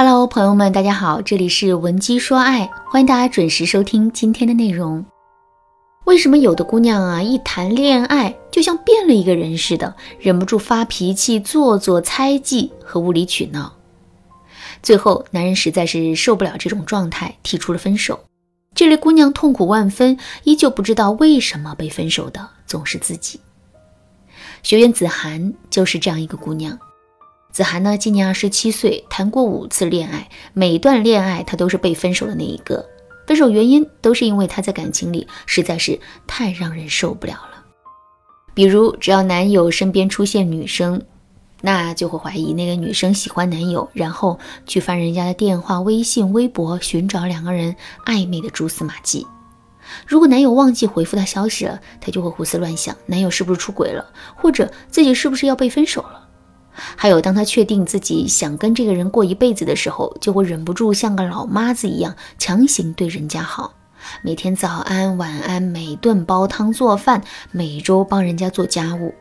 Hello，朋友们，大家好，这里是文姬说爱，欢迎大家准时收听今天的内容。为什么有的姑娘啊，一谈恋爱就像变了一个人似的，忍不住发脾气、做作、猜忌和无理取闹？最后，男人实在是受不了这种状态，提出了分手。这类姑娘痛苦万分，依旧不知道为什么被分手的总是自己。学员子涵就是这样一个姑娘。子涵呢，今年二十七岁，谈过五次恋爱，每段恋爱她都是被分手的那一个。分手原因都是因为她在感情里实在是太让人受不了了。比如，只要男友身边出现女生，那就会怀疑那个女生喜欢男友，然后去翻人家的电话、微信、微博，寻找两个人暧昧的蛛丝马迹。如果男友忘记回复她消息了，她就会胡思乱想，男友是不是出轨了，或者自己是不是要被分手了。还有，当他确定自己想跟这个人过一辈子的时候，就会忍不住像个老妈子一样强行对人家好，每天早安晚安，每顿煲汤做饭，每周帮人家做家务。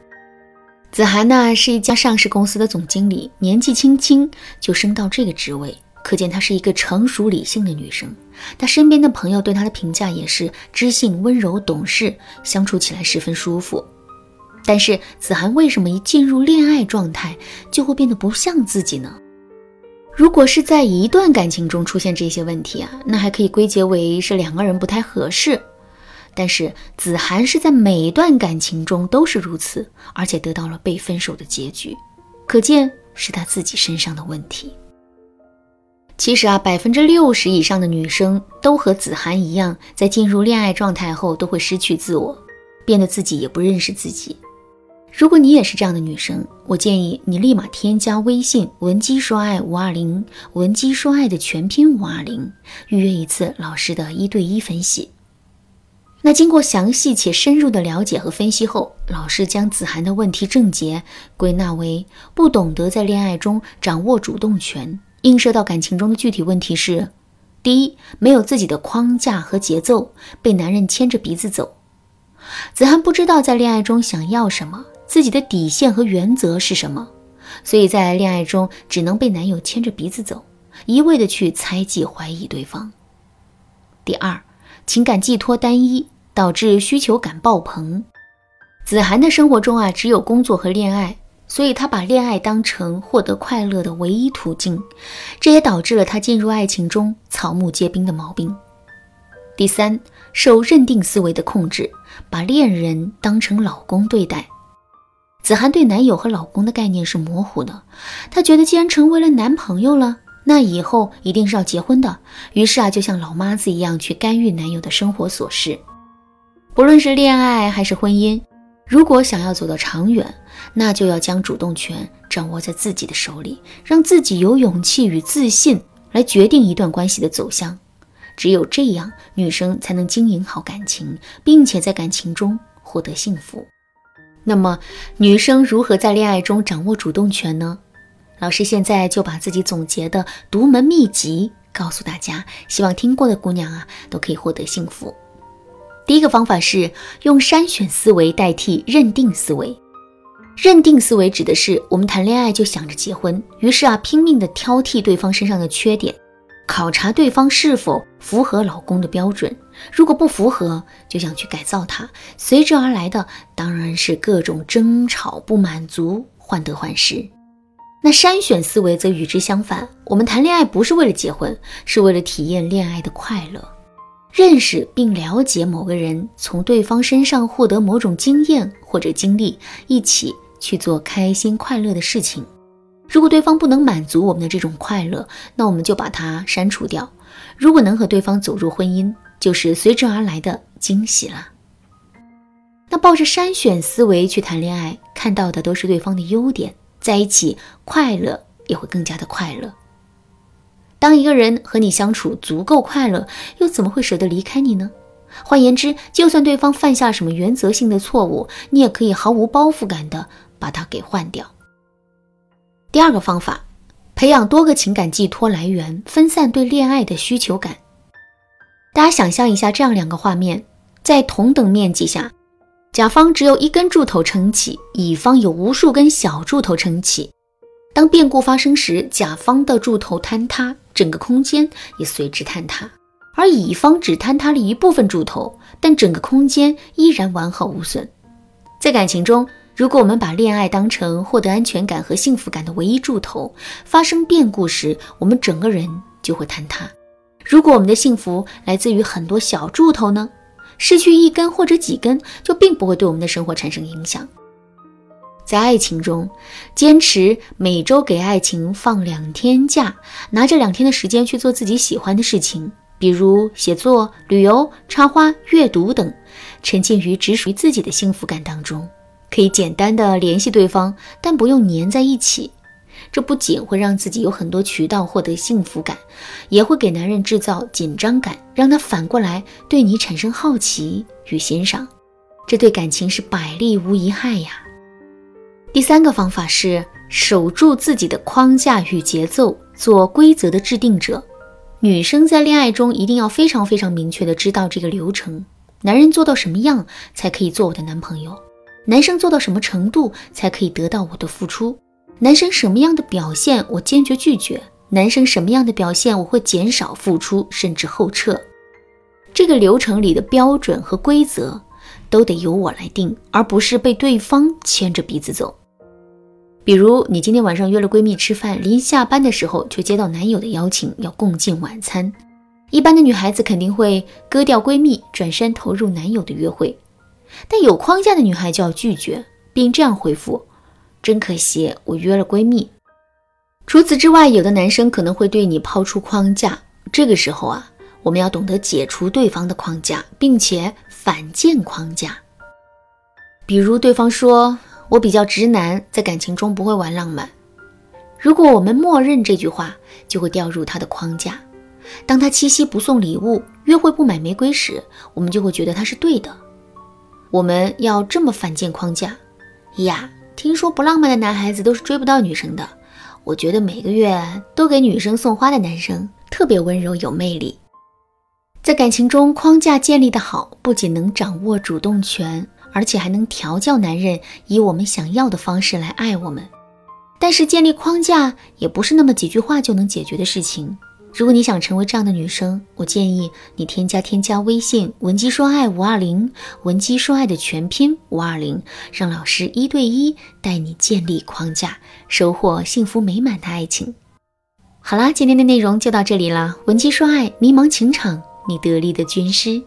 子涵呢，是一家上市公司的总经理，年纪轻轻就升到这个职位，可见她是一个成熟理性的女生。她身边的朋友对她的评价也是知性、温柔、懂事，相处起来十分舒服。但是子涵为什么一进入恋爱状态就会变得不像自己呢？如果是在一段感情中出现这些问题啊，那还可以归结为是两个人不太合适。但是子涵是在每一段感情中都是如此，而且得到了被分手的结局，可见是他自己身上的问题。其实啊，百分之六十以上的女生都和子涵一样，在进入恋爱状态后都会失去自我，变得自己也不认识自己。如果你也是这样的女生，我建议你立马添加微信文姬说爱五二零，文姬说爱的全拼五二零，预约一次老师的一对一分析。那经过详细且深入的了解和分析后，老师将子涵的问题症结归纳为不懂得在恋爱中掌握主动权。映射到感情中的具体问题是：第一，没有自己的框架和节奏，被男人牵着鼻子走。子涵不知道在恋爱中想要什么。自己的底线和原则是什么？所以在恋爱中只能被男友牵着鼻子走，一味的去猜忌、怀疑对方。第二，情感寄托单一，导致需求感爆棚。子涵的生活中啊，只有工作和恋爱，所以她把恋爱当成获得快乐的唯一途径，这也导致了她进入爱情中草木皆兵的毛病。第三，受认定思维的控制，把恋人当成老公对待。子涵对男友和老公的概念是模糊的，她觉得既然成为了男朋友了，那以后一定是要结婚的。于是啊，就像老妈子一样去干预男友的生活琐事。不论是恋爱还是婚姻，如果想要走得长远，那就要将主动权掌握在自己的手里，让自己有勇气与自信来决定一段关系的走向。只有这样，女生才能经营好感情，并且在感情中获得幸福。那么，女生如何在恋爱中掌握主动权呢？老师现在就把自己总结的独门秘籍告诉大家，希望听过的姑娘啊都可以获得幸福。第一个方法是用筛选思维代替认定思维。认定思维指的是我们谈恋爱就想着结婚，于是啊拼命的挑剔对方身上的缺点。考察对方是否符合老公的标准，如果不符合，就想去改造他。随之而来的当然是各种争吵、不满足、患得患失。那筛选思维则与之相反，我们谈恋爱不是为了结婚，是为了体验恋爱的快乐，认识并了解某个人，从对方身上获得某种经验或者经历，一起去做开心快乐的事情。如果对方不能满足我们的这种快乐，那我们就把它删除掉。如果能和对方走入婚姻，就是随之而来的惊喜了。那抱着筛选思维去谈恋爱，看到的都是对方的优点，在一起快乐也会更加的快乐。当一个人和你相处足够快乐，又怎么会舍得离开你呢？换言之，就算对方犯下什么原则性的错误，你也可以毫无包袱感的把他给换掉。第二个方法，培养多个情感寄托来源，分散对恋爱的需求感。大家想象一下，这样两个画面，在同等面积下，甲方只有一根柱头撑起，乙方有无数根小柱头撑起。当变故发生时，甲方的柱头坍塌，整个空间也随之坍塌；而乙方只坍塌了一部分柱头，但整个空间依然完好无损。在感情中，如果我们把恋爱当成获得安全感和幸福感的唯一柱头，发生变故时，我们整个人就会坍塌。如果我们的幸福来自于很多小柱头呢？失去一根或者几根，就并不会对我们的生活产生影响。在爱情中，坚持每周给爱情放两天假，拿这两天的时间去做自己喜欢的事情，比如写作、旅游、插花、阅读等，沉浸于只属于自己的幸福感当中。可以简单的联系对方，但不用黏在一起。这不仅会让自己有很多渠道获得幸福感，也会给男人制造紧张感，让他反过来对你产生好奇与欣赏。这对感情是百利无一害呀。第三个方法是守住自己的框架与节奏，做规则的制定者。女生在恋爱中一定要非常非常明确的知道这个流程：男人做到什么样才可以做我的男朋友？男生做到什么程度才可以得到我的付出？男生什么样的表现我坚决拒绝？男生什么样的表现我会减少付出甚至后撤？这个流程里的标准和规则都得由我来定，而不是被对方牵着鼻子走。比如你今天晚上约了闺蜜吃饭，临下班的时候却接到男友的邀请要共进晚餐，一般的女孩子肯定会割掉闺蜜，转身投入男友的约会。但有框架的女孩就要拒绝，并这样回复：“真可惜，我约了闺蜜。”除此之外，有的男生可能会对你抛出框架，这个时候啊，我们要懂得解除对方的框架，并且反建框架。比如对方说：“我比较直男，在感情中不会玩浪漫。”如果我们默认这句话，就会掉入他的框架。当他七夕不送礼物，约会不买玫瑰时，我们就会觉得他是对的。我们要这么反建框架呀？听说不浪漫的男孩子都是追不到女生的。我觉得每个月都给女生送花的男生特别温柔有魅力。在感情中，框架建立的好，不仅能掌握主动权，而且还能调教男人以我们想要的方式来爱我们。但是建立框架也不是那么几句话就能解决的事情。如果你想成为这样的女生，我建议你添加添加微信文姬说爱五二零，文姬说爱的全拼五二零，让老师一对一带你建立框架，收获幸福美满的爱情。好啦，今天的内容就到这里啦。文姬说爱，迷茫情场，你得力的军师。